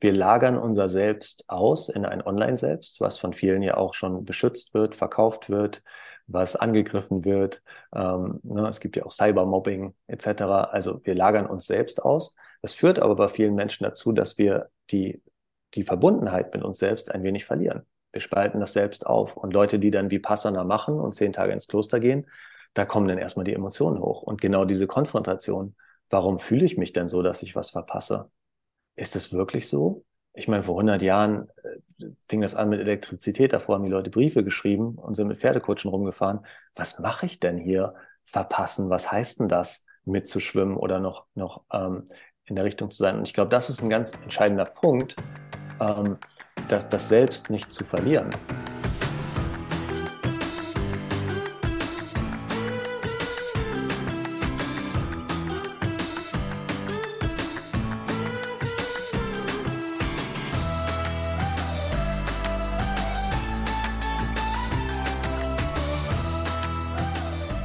wir lagern unser Selbst aus in ein Online-Selbst, was von vielen ja auch schon beschützt wird, verkauft wird, was angegriffen wird. Ähm, ne, es gibt ja auch Cybermobbing etc. Also wir lagern uns selbst aus. Das führt aber bei vielen Menschen dazu, dass wir die, die Verbundenheit mit uns selbst ein wenig verlieren. Wir spalten das selbst auf. Und Leute, die dann wie Passana machen und zehn Tage ins Kloster gehen, da kommen dann erstmal die Emotionen hoch. Und genau diese Konfrontation, warum fühle ich mich denn so, dass ich was verpasse? Ist es wirklich so? Ich meine, vor 100 Jahren äh, fing das an mit Elektrizität. Davor haben die Leute Briefe geschrieben und sind mit Pferdekutschen rumgefahren. Was mache ich denn hier? Verpassen? Was heißt denn das? Mitzuschwimmen oder noch, noch ähm, in der Richtung zu sein? Und ich glaube, das ist ein ganz entscheidender Punkt, ähm, dass das Selbst nicht zu verlieren.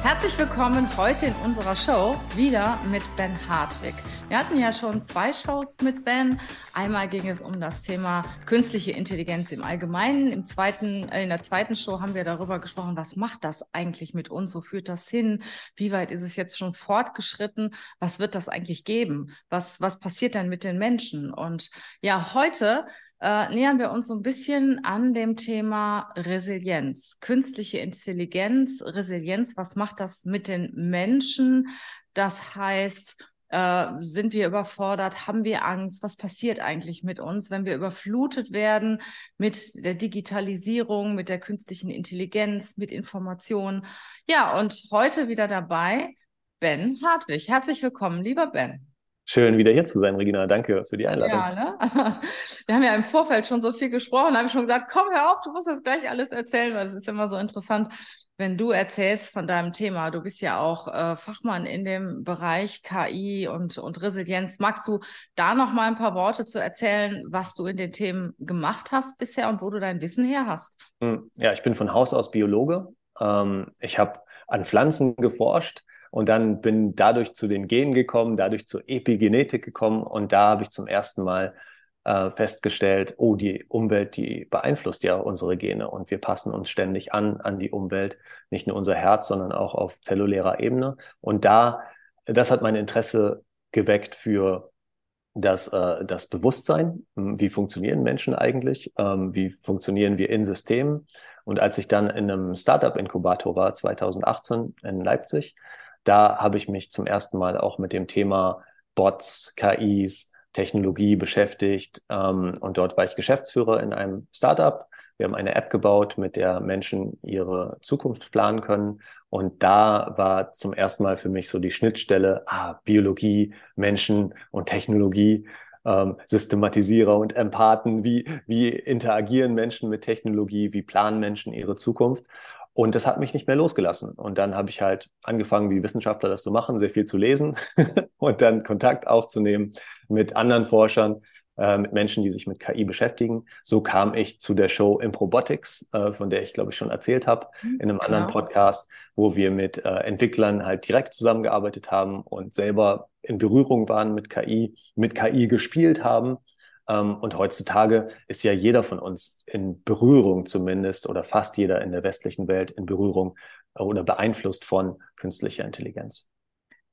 Herzlich willkommen heute in unserer Show wieder mit Ben Hartwig. Wir hatten ja schon zwei Shows mit Ben. Einmal ging es um das Thema künstliche Intelligenz im Allgemeinen. Im zweiten, äh, in der zweiten Show haben wir darüber gesprochen, was macht das eigentlich mit uns? Wo führt das hin? Wie weit ist es jetzt schon fortgeschritten? Was wird das eigentlich geben? Was, was passiert denn mit den Menschen? Und ja, heute äh, nähern wir uns so ein bisschen an dem Thema Resilienz, künstliche Intelligenz, Resilienz. Was macht das mit den Menschen? Das heißt, äh, sind wir überfordert? Haben wir Angst? Was passiert eigentlich mit uns, wenn wir überflutet werden mit der Digitalisierung, mit der künstlichen Intelligenz, mit Informationen? Ja, und heute wieder dabei Ben Hartwig. Herzlich willkommen, lieber Ben. Schön, wieder hier zu sein, Regina. Danke für die Einladung. Ja, ne? Wir haben ja im Vorfeld schon so viel gesprochen, Da habe ich schon gesagt, komm, hör auf, du musst das gleich alles erzählen, weil es ist immer so interessant, wenn du erzählst von deinem Thema. Du bist ja auch äh, Fachmann in dem Bereich KI und, und Resilienz. Magst du da noch mal ein paar Worte zu erzählen, was du in den Themen gemacht hast bisher und wo du dein Wissen her hast? Hm, ja, ich bin von Haus aus Biologe. Ähm, ich habe an Pflanzen geforscht und dann bin dadurch zu den Genen gekommen, dadurch zur Epigenetik gekommen und da habe ich zum ersten Mal äh, festgestellt, oh, die Umwelt, die beeinflusst ja unsere Gene und wir passen uns ständig an an die Umwelt, nicht nur unser Herz, sondern auch auf zellulärer Ebene. Und da, das hat mein Interesse geweckt für das, äh, das Bewusstsein, hm, wie funktionieren Menschen eigentlich, ähm, wie funktionieren wir in Systemen. Und als ich dann in einem Startup-Inkubator war, 2018 in Leipzig, da habe ich mich zum ersten Mal auch mit dem Thema Bots, KIs, Technologie beschäftigt. Ähm, und dort war ich Geschäftsführer in einem Startup. Wir haben eine App gebaut, mit der Menschen ihre Zukunft planen können. Und da war zum ersten Mal für mich so die Schnittstelle, ah, Biologie, Menschen und Technologie, ähm, Systematisierer und Empathen, wie, wie interagieren Menschen mit Technologie, wie planen Menschen ihre Zukunft. Und das hat mich nicht mehr losgelassen. Und dann habe ich halt angefangen, wie Wissenschaftler das zu machen, sehr viel zu lesen und dann Kontakt aufzunehmen mit anderen Forschern, äh, mit Menschen, die sich mit KI beschäftigen. So kam ich zu der Show Improbotics, äh, von der ich, glaube ich, schon erzählt habe, mhm, in einem genau. anderen Podcast, wo wir mit äh, Entwicklern halt direkt zusammengearbeitet haben und selber in Berührung waren mit KI, mit KI gespielt haben und heutzutage ist ja jeder von uns in Berührung zumindest oder fast jeder in der westlichen Welt in Berührung äh, oder beeinflusst von künstlicher Intelligenz.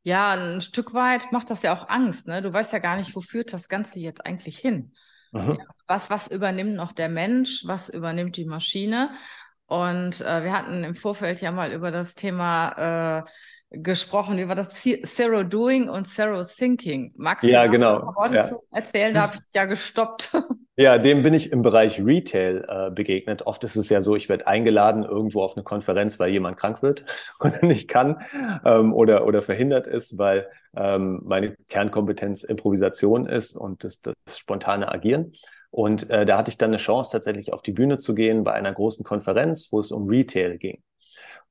Ja, ein Stück weit macht das ja auch Angst. Ne? Du weißt ja gar nicht, wo führt das Ganze jetzt eigentlich hin. Mhm. Was, was übernimmt noch der Mensch? Was übernimmt die Maschine? Und äh, wir hatten im Vorfeld ja mal über das Thema äh, gesprochen über das Zero Doing und Zero Thinking. Magst ja, du genau. ein paar Worte ja. zu erzählen? Da habe ich ja gestoppt. Ja, dem bin ich im Bereich Retail äh, begegnet. Oft ist es ja so, ich werde eingeladen irgendwo auf eine Konferenz, weil jemand krank wird oder nicht kann ähm, oder, oder verhindert ist, weil ähm, meine Kernkompetenz Improvisation ist und das, das spontane Agieren. Und äh, da hatte ich dann eine Chance, tatsächlich auf die Bühne zu gehen bei einer großen Konferenz, wo es um Retail ging.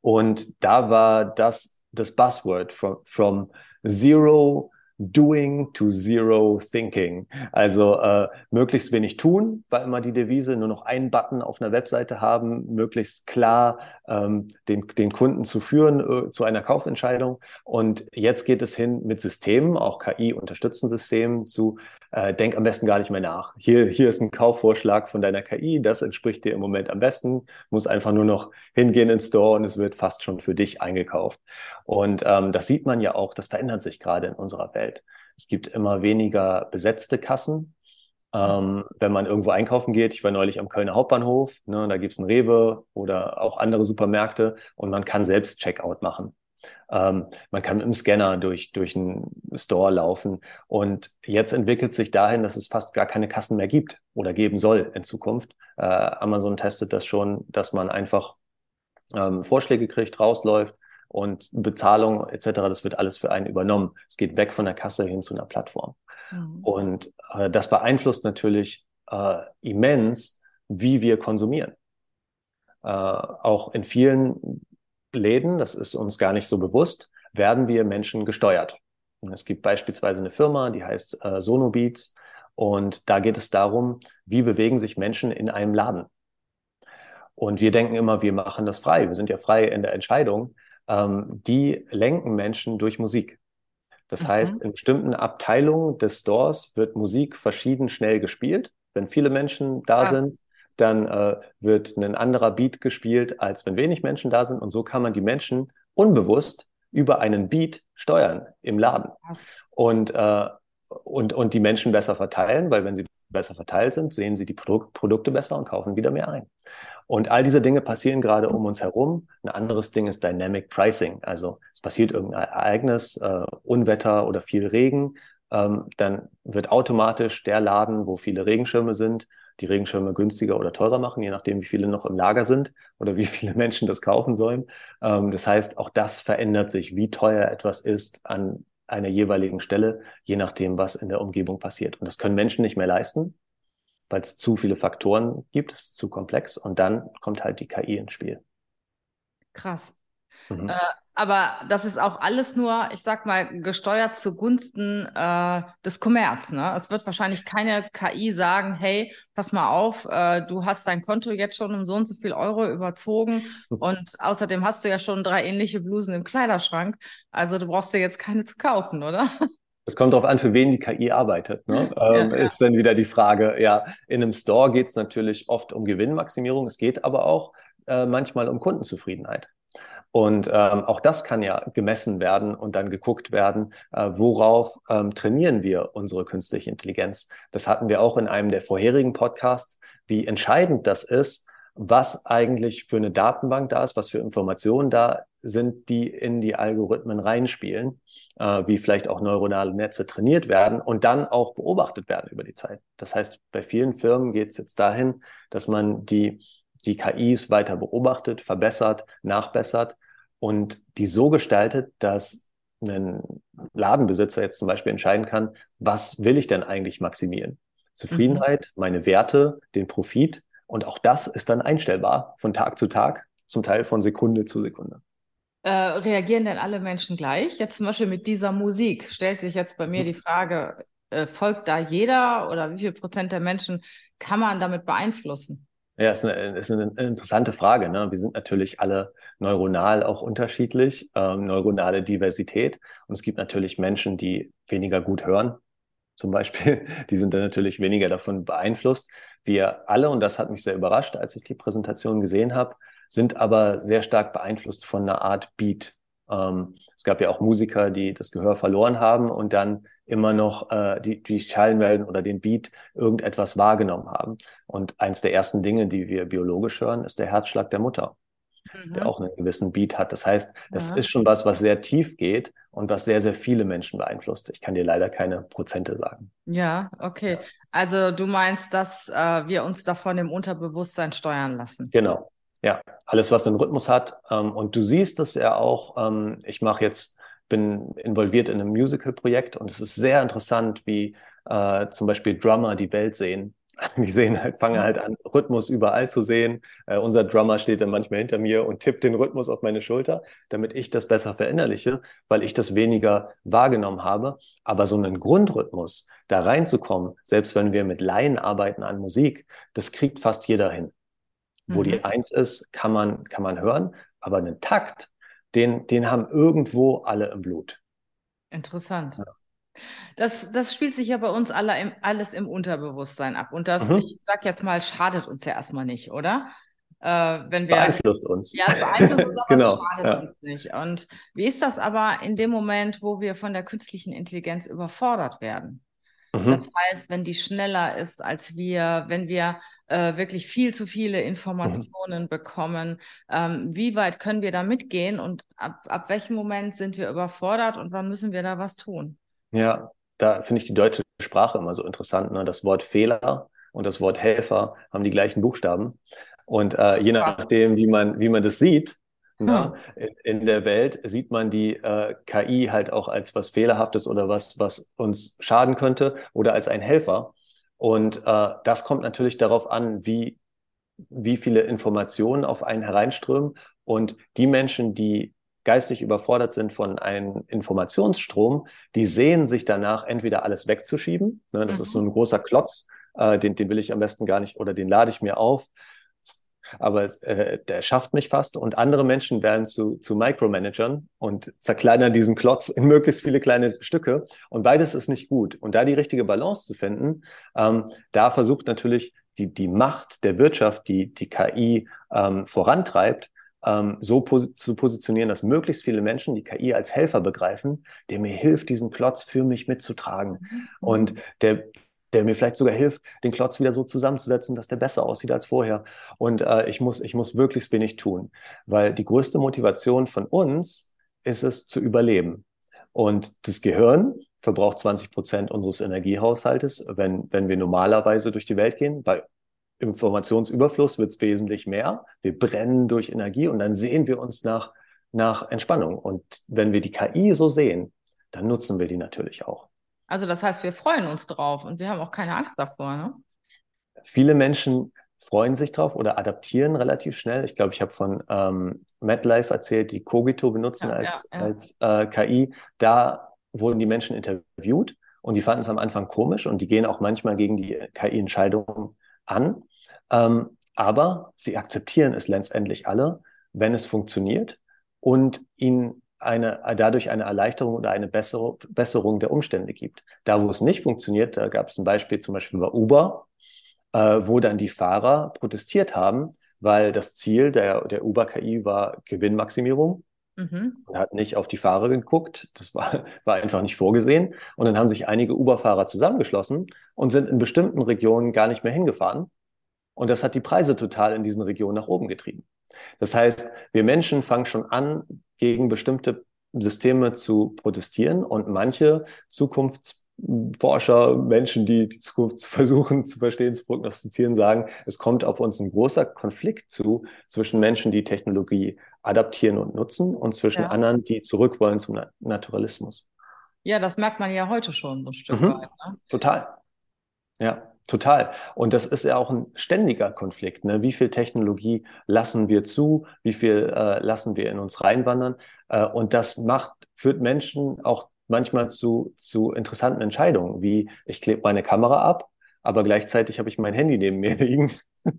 Und da war das das Buzzword from, from zero doing to zero thinking. Also äh, möglichst wenig tun, war immer die Devise, nur noch einen Button auf einer Webseite haben, möglichst klar ähm, den, den Kunden zu führen äh, zu einer Kaufentscheidung. Und jetzt geht es hin mit Systemen, auch KI-unterstützten Systemen, zu äh, denk am besten gar nicht mehr nach. Hier, hier ist ein Kaufvorschlag von deiner KI, das entspricht dir im Moment am besten, muss einfach nur noch hingehen ins Store und es wird fast schon für dich eingekauft. Und ähm, das sieht man ja auch, das verändert sich gerade in unserer Welt. Es gibt immer weniger besetzte Kassen. Ähm, wenn man irgendwo einkaufen geht, ich war neulich am Kölner Hauptbahnhof, ne, da gibt's ein Rewe oder auch andere Supermärkte und man kann selbst Checkout machen. Ähm, man kann mit dem Scanner durch, durch einen Store laufen. Und jetzt entwickelt sich dahin, dass es fast gar keine Kassen mehr gibt oder geben soll in Zukunft. Äh, Amazon testet das schon, dass man einfach ähm, Vorschläge kriegt, rausläuft und Bezahlung etc., das wird alles für einen übernommen. Es geht weg von der Kasse hin zu einer Plattform. Mhm. Und äh, das beeinflusst natürlich äh, immens, wie wir konsumieren. Äh, auch in vielen Läden, das ist uns gar nicht so bewusst, werden wir Menschen gesteuert. Es gibt beispielsweise eine Firma, die heißt äh, Sonobeats und da geht es darum, wie bewegen sich Menschen in einem Laden. Und wir denken immer, wir machen das frei, wir sind ja frei in der Entscheidung. Ähm, die lenken Menschen durch Musik. Das mhm. heißt, in bestimmten Abteilungen des Stores wird Musik verschieden schnell gespielt. Wenn viele Menschen da Krass. sind, dann äh, wird ein anderer Beat gespielt, als wenn wenig Menschen da sind. Und so kann man die Menschen unbewusst über einen Beat steuern im Laden. Und, äh, und, und die Menschen besser verteilen, weil wenn sie besser verteilt sind, sehen sie die Produ Produkte besser und kaufen wieder mehr ein. Und all diese Dinge passieren gerade um uns herum. Ein anderes Ding ist Dynamic Pricing. Also es passiert irgendein Ereignis, äh, Unwetter oder viel Regen. Ähm, dann wird automatisch der Laden, wo viele Regenschirme sind, die Regenschirme günstiger oder teurer machen, je nachdem, wie viele noch im Lager sind oder wie viele Menschen das kaufen sollen. Ähm, das heißt, auch das verändert sich, wie teuer etwas ist an einer jeweiligen Stelle, je nachdem, was in der Umgebung passiert. Und das können Menschen nicht mehr leisten, weil es zu viele Faktoren gibt, es ist zu komplex und dann kommt halt die KI ins Spiel. Krass. Mhm. Äh, aber das ist auch alles nur, ich sag mal, gesteuert zugunsten äh, des Kommerz. Ne? Es wird wahrscheinlich keine KI sagen, hey, pass mal auf, äh, du hast dein Konto jetzt schon um so und so viel Euro überzogen und außerdem hast du ja schon drei ähnliche Blusen im Kleiderschrank. Also du brauchst dir jetzt keine zu kaufen, oder? Es kommt darauf an, für wen die KI arbeitet. Ne? Ja, ähm, ja. Ist dann wieder die Frage, ja, in einem Store geht es natürlich oft um Gewinnmaximierung, es geht aber auch äh, manchmal um Kundenzufriedenheit. Und ähm, auch das kann ja gemessen werden und dann geguckt werden, äh, worauf ähm, trainieren wir unsere künstliche Intelligenz. Das hatten wir auch in einem der vorherigen Podcasts, wie entscheidend das ist, was eigentlich für eine Datenbank da ist, was für Informationen da sind, die in die Algorithmen reinspielen, äh, wie vielleicht auch neuronale Netze trainiert werden und dann auch beobachtet werden über die Zeit. Das heißt, bei vielen Firmen geht es jetzt dahin, dass man die die KIs weiter beobachtet, verbessert, nachbessert und die so gestaltet, dass ein Ladenbesitzer jetzt zum Beispiel entscheiden kann, was will ich denn eigentlich maximieren? Zufriedenheit, mhm. meine Werte, den Profit. Und auch das ist dann einstellbar von Tag zu Tag, zum Teil von Sekunde zu Sekunde. Äh, reagieren denn alle Menschen gleich? Jetzt zum Beispiel mit dieser Musik stellt sich jetzt bei mir mhm. die Frage, äh, folgt da jeder oder wie viel Prozent der Menschen kann man damit beeinflussen? Ja, ist eine, ist eine interessante Frage. Ne? Wir sind natürlich alle neuronal auch unterschiedlich, ähm, neuronale Diversität. Und es gibt natürlich Menschen, die weniger gut hören, zum Beispiel. Die sind dann natürlich weniger davon beeinflusst. Wir alle, und das hat mich sehr überrascht, als ich die Präsentation gesehen habe, sind aber sehr stark beeinflusst von einer Art Beat. Ähm, es gab ja auch Musiker, die das Gehör verloren haben und dann immer noch äh, die, die Schallwellen oder den Beat irgendetwas wahrgenommen haben. Und eins der ersten Dinge, die wir biologisch hören, ist der Herzschlag der Mutter, mhm. der auch einen gewissen Beat hat. Das heißt, das ja. ist schon was, was sehr tief geht und was sehr, sehr viele Menschen beeinflusst. Ich kann dir leider keine Prozente sagen. Ja, okay. Also du meinst, dass äh, wir uns davon im Unterbewusstsein steuern lassen. Genau. Ja, alles, was einen Rhythmus hat. Ähm, und du siehst es ja auch, ähm, ich mache jetzt, bin involviert in einem Musical-Projekt und es ist sehr interessant, wie äh, zum Beispiel Drummer die Welt sehen. Die sehen halt, fangen halt an, Rhythmus überall zu sehen. Äh, unser Drummer steht dann manchmal hinter mir und tippt den Rhythmus auf meine Schulter, damit ich das besser verinnerliche, weil ich das weniger wahrgenommen habe. Aber so einen Grundrhythmus, da reinzukommen, selbst wenn wir mit Laien arbeiten an Musik, das kriegt fast jeder hin. Wo mhm. die Eins ist, kann man, kann man hören, aber einen Takt, den, den haben irgendwo alle im Blut. Interessant. Ja. Das, das spielt sich ja bei uns alle im, alles im Unterbewusstsein ab. Und das, mhm. ich sag jetzt mal, schadet uns ja erstmal nicht, oder? Äh, wenn wir, beeinflusst uns. Ja, beeinflusst uns, aber genau, schadet ja. uns nicht. Und wie ist das aber in dem Moment, wo wir von der künstlichen Intelligenz überfordert werden? Mhm. Das heißt, wenn die schneller ist als wir, wenn wir äh, wirklich viel zu viele Informationen mhm. bekommen, ähm, wie weit können wir da mitgehen und ab, ab welchem Moment sind wir überfordert und wann müssen wir da was tun? Ja, da finde ich die deutsche Sprache immer so interessant. Ne? Das Wort Fehler und das Wort Helfer haben die gleichen Buchstaben. Und äh, je nachdem, wie man, wie man das sieht, ne, hm. in, in, der Welt sieht man die äh, KI halt auch als was Fehlerhaftes oder was, was uns schaden könnte oder als ein Helfer. Und äh, das kommt natürlich darauf an, wie, wie viele Informationen auf einen hereinströmen. Und die Menschen, die geistig überfordert sind von einem Informationsstrom, die sehen sich danach entweder alles wegzuschieben. Ne, das mhm. ist so ein großer Klotz, äh, den, den will ich am besten gar nicht oder den lade ich mir auf aber es, äh, der schafft mich fast. Und andere Menschen werden zu, zu Micromanagern und zerkleinern diesen Klotz in möglichst viele kleine Stücke. Und beides ist nicht gut. Und da die richtige Balance zu finden, ähm, da versucht natürlich die, die Macht der Wirtschaft, die die KI ähm, vorantreibt, ähm, so pos zu positionieren, dass möglichst viele Menschen die KI als Helfer begreifen, der mir hilft, diesen Klotz für mich mitzutragen. Mhm. Und der, der mir vielleicht sogar hilft, den Klotz wieder so zusammenzusetzen, dass der besser aussieht als vorher. Und äh, ich, muss, ich muss wirklich wenig tun, weil die größte Motivation von uns ist es zu überleben. Und das Gehirn verbraucht 20 Prozent unseres Energiehaushaltes, wenn, wenn wir normalerweise durch die Welt gehen. Bei Informationsüberfluss wird es wesentlich mehr. Wir brennen durch Energie und dann sehen wir uns nach, nach Entspannung. Und wenn wir die KI so sehen, dann nutzen wir die natürlich auch. Also das heißt, wir freuen uns drauf und wir haben auch keine Angst davor. Ne? Viele Menschen freuen sich drauf oder adaptieren relativ schnell. Ich glaube, ich habe von ähm, MetLife erzählt, die Cogito benutzen ja, als, ja, ja. als äh, KI. Da wurden die Menschen interviewt und die fanden es am Anfang komisch und die gehen auch manchmal gegen die KI-Entscheidungen an. Ähm, aber sie akzeptieren es letztendlich alle, wenn es funktioniert und ihnen eine, dadurch eine Erleichterung oder eine Besserung, Besserung der Umstände gibt. Da, wo es nicht funktioniert, da gab es ein Beispiel zum Beispiel bei Uber, äh, wo dann die Fahrer protestiert haben, weil das Ziel der, der Uber-KI war Gewinnmaximierung. Mhm. Man hat nicht auf die Fahrer geguckt, das war, war einfach nicht vorgesehen. Und dann haben sich einige Uber-Fahrer zusammengeschlossen und sind in bestimmten Regionen gar nicht mehr hingefahren. Und das hat die Preise total in diesen Regionen nach oben getrieben. Das heißt, wir Menschen fangen schon an, gegen bestimmte Systeme zu protestieren und manche Zukunftsforscher, Menschen, die die Zukunft versuchen zu verstehen, zu prognostizieren, sagen, es kommt auf uns ein großer Konflikt zu zwischen Menschen, die Technologie adaptieren und nutzen und zwischen ja. anderen, die zurück wollen zum Naturalismus. Ja, das merkt man ja heute schon ein Stück mhm. weit. Ne? Total. Ja. Total. Und das ist ja auch ein ständiger Konflikt. Ne? Wie viel Technologie lassen wir zu? Wie viel äh, lassen wir in uns reinwandern? Äh, und das macht, führt Menschen auch manchmal zu, zu interessanten Entscheidungen, wie ich klebe meine Kamera ab, aber gleichzeitig habe ich mein Handy neben mir liegen.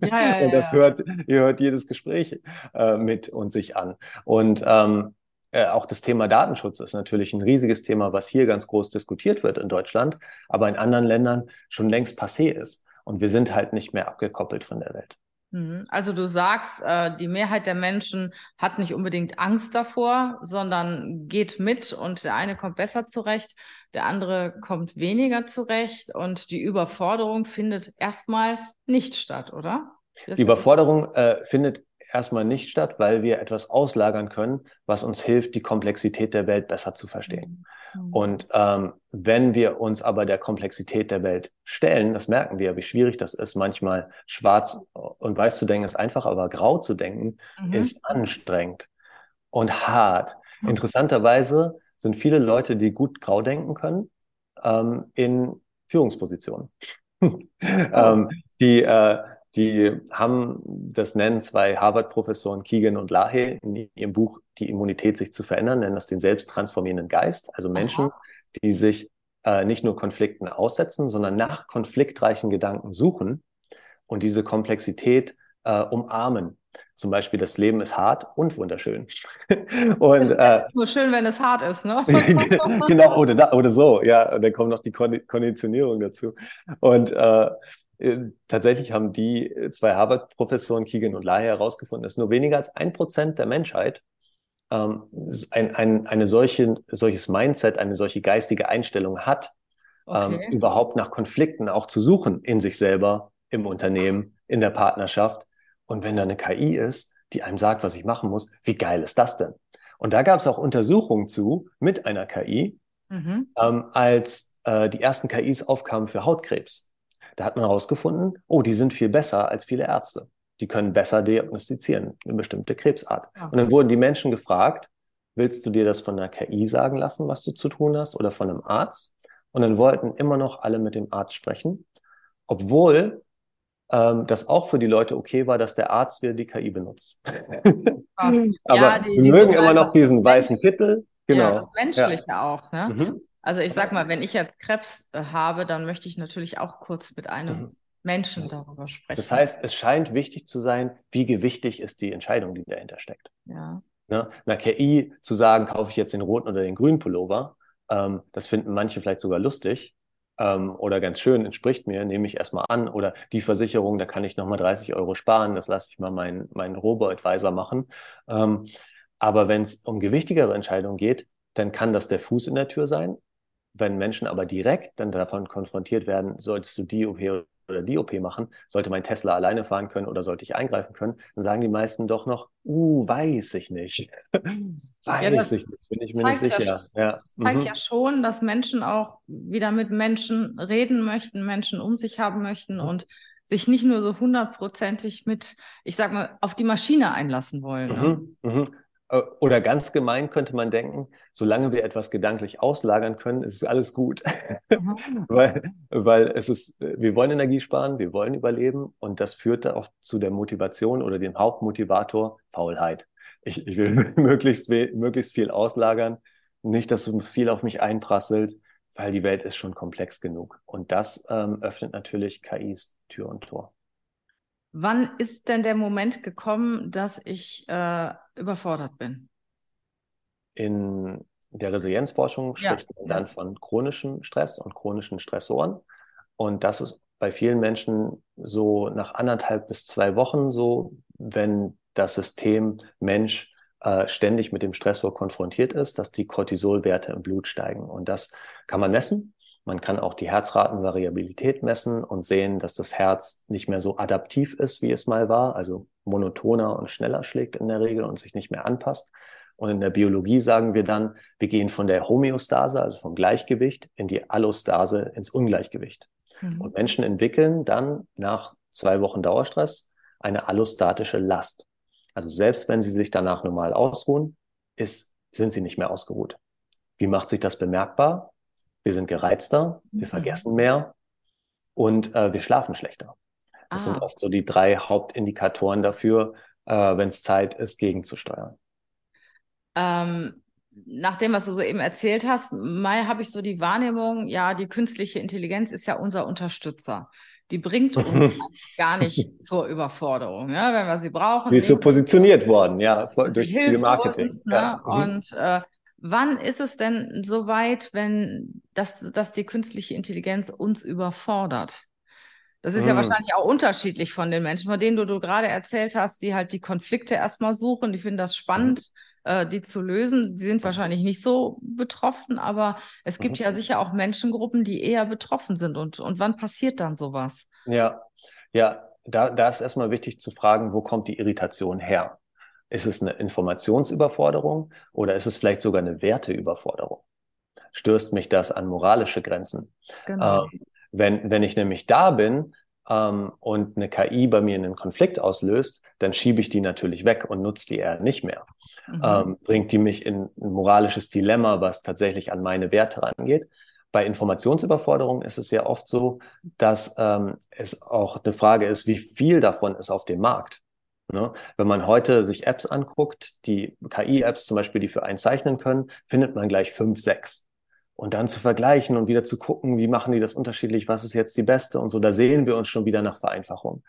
Ja, ja, und das ja. hört, ihr hört jedes Gespräch äh, mit und sich an. Und ähm, äh, auch das Thema Datenschutz ist natürlich ein riesiges Thema, was hier ganz groß diskutiert wird in Deutschland, aber in anderen Ländern schon längst passé ist. Und wir sind halt nicht mehr abgekoppelt von der Welt. Mhm. Also du sagst, äh, die Mehrheit der Menschen hat nicht unbedingt Angst davor, sondern geht mit und der eine kommt besser zurecht, der andere kommt weniger zurecht und die Überforderung findet erstmal nicht statt, oder? Die Überforderung äh, findet erstmal nicht statt, weil wir etwas auslagern können, was uns hilft, die Komplexität der Welt besser zu verstehen. Mhm. Und ähm, wenn wir uns aber der Komplexität der Welt stellen, das merken wir, wie schwierig das ist, manchmal schwarz und weiß zu denken ist einfach, aber grau zu denken mhm. ist anstrengend und hart. Mhm. Interessanterweise sind viele Leute, die gut grau denken können, ähm, in Führungspositionen. Oh. ähm, die äh, die haben, das nennen zwei Harvard-Professoren Keegan und Lahe in ihrem Buch Die Immunität sich zu verändern, nennen das den selbsttransformierenden Geist. Also Menschen, Aha. die sich äh, nicht nur Konflikten aussetzen, sondern nach konfliktreichen Gedanken suchen und diese Komplexität äh, umarmen Zum Beispiel, das Leben ist hart und wunderschön. und, es, äh, es ist nur schön, wenn es hart ist, ne? genau, oder, da, oder so, ja. Und dann kommt noch die Konditionierung dazu. Und äh, äh, tatsächlich haben die zwei Harvard-Professoren, Keegan und Lahe, herausgefunden, dass nur weniger als ein Prozent der Menschheit ähm, ein, ein, eine solche, solches Mindset, eine solche geistige Einstellung hat, ähm, okay. ähm, überhaupt nach Konflikten auch zu suchen in sich selber, im Unternehmen, in der Partnerschaft. Und wenn da eine KI ist, die einem sagt, was ich machen muss, wie geil ist das denn? Und da gab es auch Untersuchungen zu mit einer KI, mhm. ähm, als äh, die ersten KIs aufkamen für Hautkrebs. Da hat man herausgefunden, oh, die sind viel besser als viele Ärzte. Die können besser diagnostizieren, eine bestimmte Krebsart. Ja. Und dann wurden die Menschen gefragt, willst du dir das von einer KI sagen lassen, was du zu tun hast, oder von einem Arzt? Und dann wollten immer noch alle mit dem Arzt sprechen, obwohl ähm, das auch für die Leute okay war, dass der Arzt wieder die KI benutzt. Aber ja, die, wir mögen immer noch diesen weißen Kittel. Genau. Ja, das Menschliche ja. auch. Ne? Mhm. Also ich sag mal, wenn ich jetzt Krebs äh, habe, dann möchte ich natürlich auch kurz mit einem mhm. Menschen darüber sprechen. Das heißt, es scheint wichtig zu sein, wie gewichtig ist die Entscheidung, die dahinter steckt. Ja. Ne? Einer KI zu sagen, kaufe ich jetzt den roten oder den grünen Pullover, ähm, das finden manche vielleicht sogar lustig ähm, oder ganz schön, entspricht mir, nehme ich erstmal an. Oder die Versicherung, da kann ich nochmal 30 Euro sparen, das lasse ich mal meinen, meinen Robo-Advisor machen. Ähm, aber wenn es um gewichtigere Entscheidungen geht, dann kann das der Fuß in der Tür sein. Wenn Menschen aber direkt dann davon konfrontiert werden, solltest du die OP oder die OP machen, sollte mein Tesla alleine fahren können oder sollte ich eingreifen können, dann sagen die meisten doch noch, uh, weiß ich nicht. weiß ja, ich nicht, bin ich mir nicht sicher. Ja, ja. Das zeigt mhm. ja schon, dass Menschen auch wieder mit Menschen reden möchten, Menschen um sich haben möchten mhm. und sich nicht nur so hundertprozentig mit, ich sag mal, auf die Maschine einlassen wollen. Ne? Mhm. Mhm. Äh, oder ganz gemein könnte man denken, solange wir etwas gedanklich auslagern können, ist alles gut. Mhm. weil, weil es ist, wir wollen Energie sparen, wir wollen überleben und das führt oft zu der Motivation oder dem Hauptmotivator Faulheit. Ich, ich will möglichst, möglichst viel auslagern, nicht, dass so viel auf mich einprasselt, weil die Welt ist schon komplex genug. Und das ähm, öffnet natürlich KIs Tür und Tor. Wann ist denn der Moment gekommen, dass ich äh, überfordert bin? In der Resilienzforschung ja. spricht man dann von chronischem Stress und chronischen Stressoren. Und das ist bei vielen Menschen so nach anderthalb bis zwei Wochen so, wenn das System Mensch äh, ständig mit dem Stressor konfrontiert ist, dass die Cortisolwerte im Blut steigen. Und das kann man messen. Man kann auch die Herzratenvariabilität messen und sehen, dass das Herz nicht mehr so adaptiv ist, wie es mal war, also monotoner und schneller schlägt in der Regel und sich nicht mehr anpasst. Und in der Biologie sagen wir dann, wir gehen von der Homöostase, also vom Gleichgewicht, in die Allostase, ins Ungleichgewicht. Mhm. Und Menschen entwickeln dann nach zwei Wochen Dauerstress eine allostatische Last. Also selbst wenn sie sich danach normal ausruhen, ist, sind sie nicht mehr ausgeruht. Wie macht sich das bemerkbar? Wir sind gereizter, wir mhm. vergessen mehr und äh, wir schlafen schlechter. Das ah. sind oft so die drei Hauptindikatoren dafür, äh, wenn es Zeit ist, gegenzusteuern. Ähm, nach dem, was du so eben erzählt hast, mal habe ich so die Wahrnehmung, ja, die künstliche Intelligenz ist ja unser Unterstützer. Die bringt uns gar nicht zur Überforderung, ja, wenn wir sie brauchen. Die ist so positioniert worden, ja, durch viel Marketing. Uns, ne? ja. Mhm. Und äh, Wann ist es denn soweit, wenn das, dass die künstliche Intelligenz uns überfordert? Das ist hm. ja wahrscheinlich auch unterschiedlich von den Menschen, von denen du, du gerade erzählt hast, die halt die Konflikte erstmal suchen, die finden das spannend, mhm. äh, die zu lösen. Die sind wahrscheinlich nicht so betroffen, aber es gibt mhm. ja sicher auch Menschengruppen, die eher betroffen sind. Und, und wann passiert dann sowas? Ja, ja, da, da ist erstmal wichtig zu fragen, wo kommt die Irritation her? Ist es eine Informationsüberforderung oder ist es vielleicht sogar eine Werteüberforderung? Stößt mich das an moralische Grenzen? Genau. Ähm, wenn, wenn ich nämlich da bin ähm, und eine KI bei mir einen Konflikt auslöst, dann schiebe ich die natürlich weg und nutze die eher nicht mehr. Mhm. Ähm, bringt die mich in ein moralisches Dilemma, was tatsächlich an meine Werte rangeht. Bei Informationsüberforderung ist es ja oft so, dass ähm, es auch eine Frage ist, wie viel davon ist auf dem Markt. Ne? Wenn man heute sich Apps anguckt, die KI-Apps zum Beispiel, die für einen zeichnen können, findet man gleich fünf, sechs. und dann zu vergleichen und wieder zu gucken, wie machen die das unterschiedlich, was ist jetzt die beste und so, da sehen wir uns schon wieder nach Vereinfachung.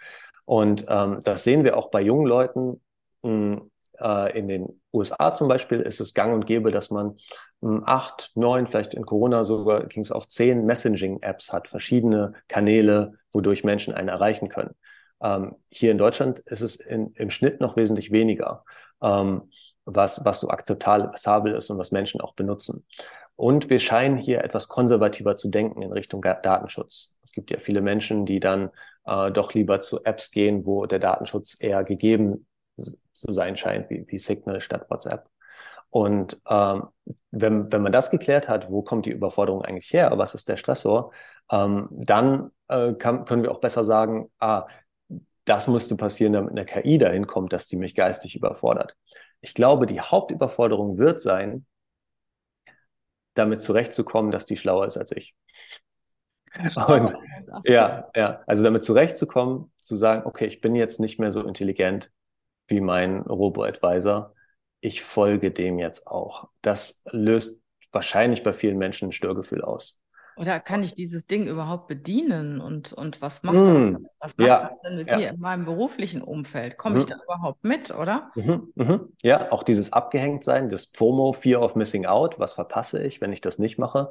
Und ähm, das sehen wir auch bei jungen Leuten. Mh, hm, äh, in den USA zum Beispiel ist es gang und gäbe, dass man mh, hm, acht, neun, vielleicht in Corona sogar ging es auf zehn Messaging-Apps hat, verschiedene Kanäle, wodurch Menschen einen erreichen können. Ähm, hier in Deutschland ist es in, im Schnitt noch wesentlich weniger, ähm, was, was so akzeptabel ist und was Menschen auch benutzen. Und wir scheinen hier etwas konservativer zu denken in Richtung Datenschutz. Es gibt ja viele Menschen, die dann äh, doch lieber zu Apps gehen, wo der Datenschutz eher gegeben zu sein scheint, wie, wie Signal statt WhatsApp. Und ähm, wenn, wenn man das geklärt hat, wo kommt die Überforderung eigentlich her, was ist der Stressor, ähm, dann äh, kann, können wir auch besser sagen, ah, das müsste passieren, damit eine KI dahin kommt, dass die mich geistig überfordert. Ich glaube, die Hauptüberforderung wird sein, damit zurechtzukommen, dass die schlauer ist als ich. Und ja, ja, also damit zurechtzukommen, zu sagen, okay, ich bin jetzt nicht mehr so intelligent wie mein Robo-Advisor. Ich folge dem jetzt auch. Das löst wahrscheinlich bei vielen Menschen ein Störgefühl aus. Oder kann ich dieses Ding überhaupt bedienen und, und was macht mm, das, was macht ja, das denn mit ja. mir in meinem beruflichen Umfeld? Komme mhm. ich da überhaupt mit, oder? Mhm, mhm. Ja, auch dieses Abgehängtsein, das FOMO, Fear of Missing Out, was verpasse ich, wenn ich das nicht mache.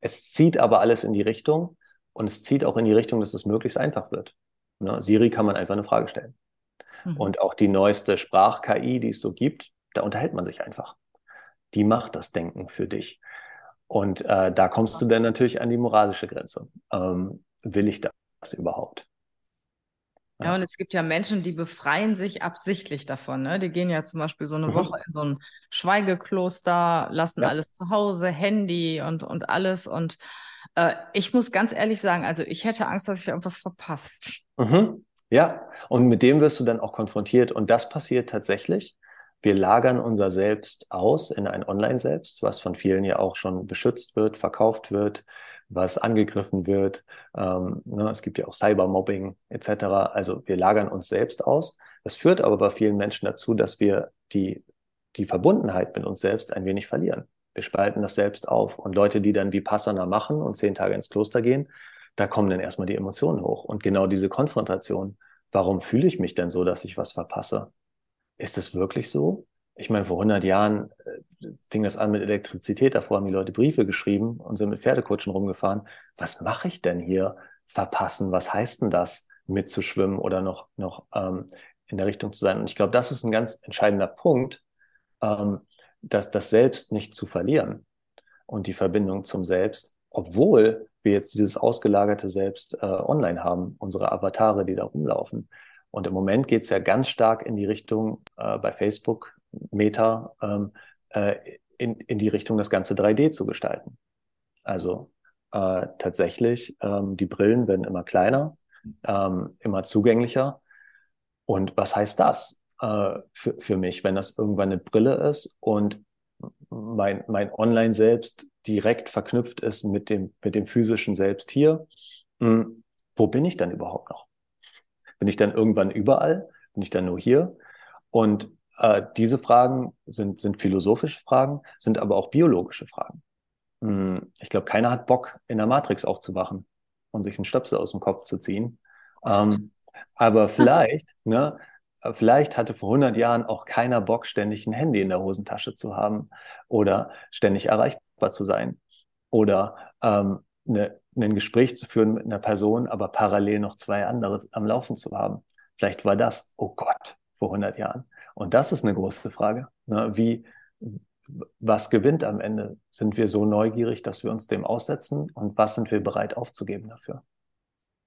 Es zieht aber alles in die Richtung und es zieht auch in die Richtung, dass es möglichst einfach wird. Ne? Siri kann man einfach eine Frage stellen. Mhm. Und auch die neueste Sprach-KI, die es so gibt, da unterhält man sich einfach. Die macht das Denken für dich. Und äh, da kommst du dann natürlich an die moralische Grenze. Ähm, will ich das überhaupt? Ja. ja, und es gibt ja Menschen, die befreien sich absichtlich davon. Ne? Die gehen ja zum Beispiel so eine mhm. Woche in so ein Schweigekloster, lassen ja. alles zu Hause, Handy und, und alles. Und äh, ich muss ganz ehrlich sagen, also ich hätte Angst, dass ich irgendwas verpasse. Mhm. Ja, und mit dem wirst du dann auch konfrontiert. Und das passiert tatsächlich wir lagern unser Selbst aus in ein Online-Selbst, was von vielen ja auch schon beschützt wird, verkauft wird, was angegriffen wird. Ähm, ne, es gibt ja auch Cybermobbing etc. Also wir lagern uns selbst aus. Das führt aber bei vielen Menschen dazu, dass wir die, die Verbundenheit mit uns selbst ein wenig verlieren. Wir spalten das selbst auf. Und Leute, die dann wie Passana machen und zehn Tage ins Kloster gehen, da kommen dann erstmal die Emotionen hoch. Und genau diese Konfrontation, warum fühle ich mich denn so, dass ich was verpasse? Ist das wirklich so? Ich meine, vor 100 Jahren äh, fing das an mit Elektrizität. Davor haben die Leute Briefe geschrieben und sind mit Pferdekutschen rumgefahren. Was mache ich denn hier? Verpassen? Was heißt denn das, mitzuschwimmen oder noch, noch ähm, in der Richtung zu sein? Und ich glaube, das ist ein ganz entscheidender Punkt, ähm, dass das Selbst nicht zu verlieren und die Verbindung zum Selbst, obwohl wir jetzt dieses ausgelagerte Selbst äh, online haben, unsere Avatare, die da rumlaufen. Und im Moment geht es ja ganz stark in die Richtung äh, bei Facebook, Meta, ähm, äh, in, in die Richtung, das Ganze 3D zu gestalten. Also äh, tatsächlich, ähm, die Brillen werden immer kleiner, ähm, immer zugänglicher. Und was heißt das äh, für, für mich, wenn das irgendwann eine Brille ist und mein, mein Online-Selbst direkt verknüpft ist mit dem, mit dem physischen Selbst hier? Hm, wo bin ich dann überhaupt noch? Bin ich dann irgendwann überall? Bin ich dann nur hier? Und äh, diese Fragen sind, sind philosophische Fragen, sind aber auch biologische Fragen. Hm, ich glaube, keiner hat Bock, in der Matrix aufzuwachen und sich einen Stöpsel aus dem Kopf zu ziehen. Ähm, aber vielleicht, ne, vielleicht hatte vor 100 Jahren auch keiner Bock, ständig ein Handy in der Hosentasche zu haben oder ständig erreichbar zu sein oder ähm, eine, ein Gespräch zu führen mit einer Person, aber parallel noch zwei andere am Laufen zu haben. Vielleicht war das, oh Gott, vor 100 Jahren. Und das ist eine große Frage. Ne? Wie, was gewinnt am Ende? Sind wir so neugierig, dass wir uns dem aussetzen? Und was sind wir bereit aufzugeben dafür?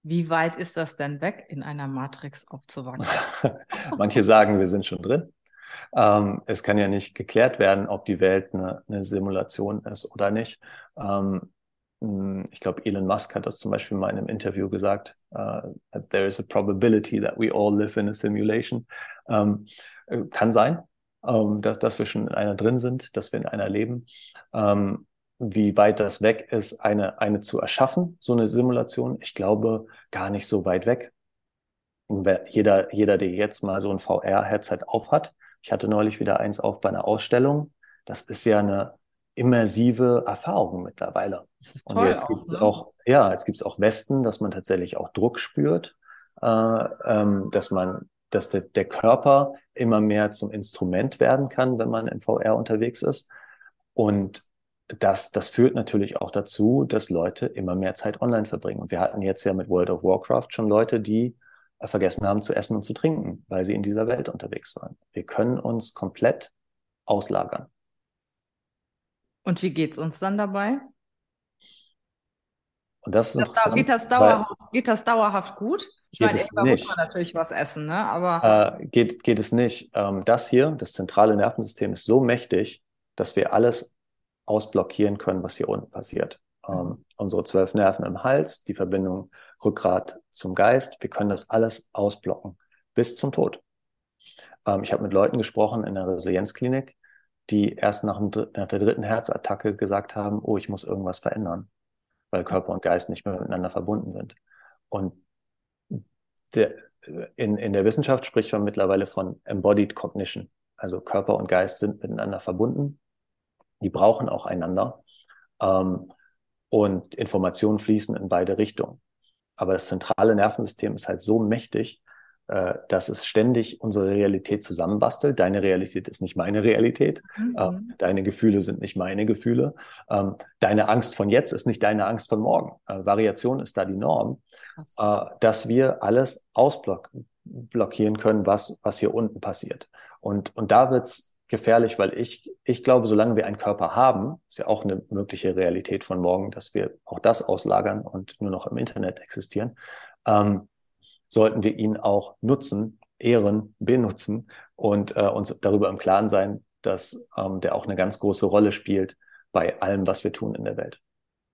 Wie weit ist das denn weg, in einer Matrix aufzuwachsen? Manche sagen, wir sind schon drin. Ähm, es kann ja nicht geklärt werden, ob die Welt eine, eine Simulation ist oder nicht. Ähm, hm, ich glaube, Elon Musk hat das zum Beispiel mal in einem Interview gesagt, uh, there is a probability that we all live in a simulation. Ähm, äh, kann sein, ähm, dass, dass wir schon in einer drin sind, dass wir in einer leben. Ähm, wie weit das weg ist, eine, eine zu erschaffen, so eine Simulation, ich glaube gar nicht so weit weg. Jeder, jeder, der jetzt mal so ein VR-Headset aufhat, ich hatte neulich wieder eins auf bei einer Ausstellung, das ist ja eine immersive Erfahrungen mittlerweile. Und jetzt gibt es ne? auch, ja, jetzt gibt es auch Westen, dass man tatsächlich auch Druck spürt, äh, ähm, dass man, dass der, der Körper immer mehr zum Instrument werden kann, wenn man in VR unterwegs ist. Und das, das führt natürlich auch dazu, dass Leute immer mehr Zeit online verbringen. Und wir hatten jetzt ja mit World of Warcraft schon Leute, die vergessen haben zu essen und zu trinken, weil sie in dieser Welt unterwegs waren. Wir können uns komplett auslagern. Und wie geht es uns dann dabei? Und das ist das, geht, das dauerhaft, geht das dauerhaft gut? Ich meine, irgendwann muss man natürlich was essen, ne? aber. Äh, geht, geht es nicht. Ähm, das hier, das zentrale Nervensystem, ist so mächtig, dass wir alles ausblockieren können, was hier unten passiert. Ähm, unsere zwölf Nerven im Hals, die Verbindung Rückgrat zum Geist, wir können das alles ausblocken bis zum Tod. Ähm, ich habe mit Leuten gesprochen in der Resilienzklinik, die erst nach, dem, nach der dritten Herzattacke gesagt haben, oh, ich muss irgendwas verändern, weil Körper und Geist nicht mehr miteinander verbunden sind. Und der, in, in der Wissenschaft spricht man mittlerweile von Embodied Cognition. Also Körper und Geist sind miteinander verbunden. Die brauchen auch einander. Ähm, und Informationen fließen in beide Richtungen. Aber das zentrale Nervensystem ist halt so mächtig, äh, dass es ständig unsere Realität zusammenbastelt. Deine Realität ist nicht meine Realität. Mhm. Äh, deine Gefühle sind nicht meine Gefühle. Ähm, deine Angst von jetzt ist nicht deine Angst von morgen. Äh, Variation ist da die Norm, äh, dass wir alles ausblockieren können, was, was hier unten passiert. Und, und da wird's gefährlich, weil ich, ich glaube, solange wir einen Körper haben, ist ja auch eine mögliche Realität von morgen, dass wir auch das auslagern und nur noch im Internet existieren, ähm, sollten wir ihn auch nutzen, ehren, benutzen und äh, uns darüber im Klaren sein, dass ähm, der auch eine ganz große Rolle spielt bei allem, was wir tun in der Welt.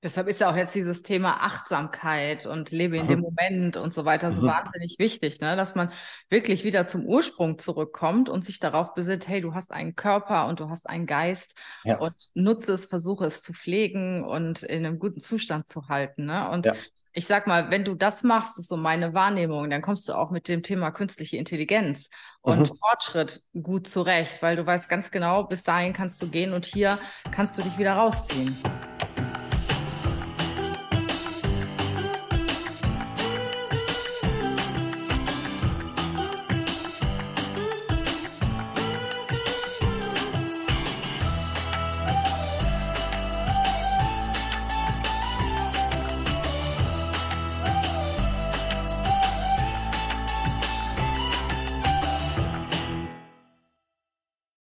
Deshalb ist ja auch jetzt dieses Thema Achtsamkeit und lebe in mhm. dem Moment und so weiter so mhm. wahnsinnig wichtig, ne? dass man wirklich wieder zum Ursprung zurückkommt und sich darauf besinnt, hey, du hast einen Körper und du hast einen Geist ja. und nutze es, versuche es zu pflegen und in einem guten Zustand zu halten. Ne? Und ja. Ich sag mal, wenn du das machst, ist so meine Wahrnehmung, dann kommst du auch mit dem Thema künstliche Intelligenz und mhm. Fortschritt gut zurecht, weil du weißt ganz genau, bis dahin kannst du gehen und hier kannst du dich wieder rausziehen.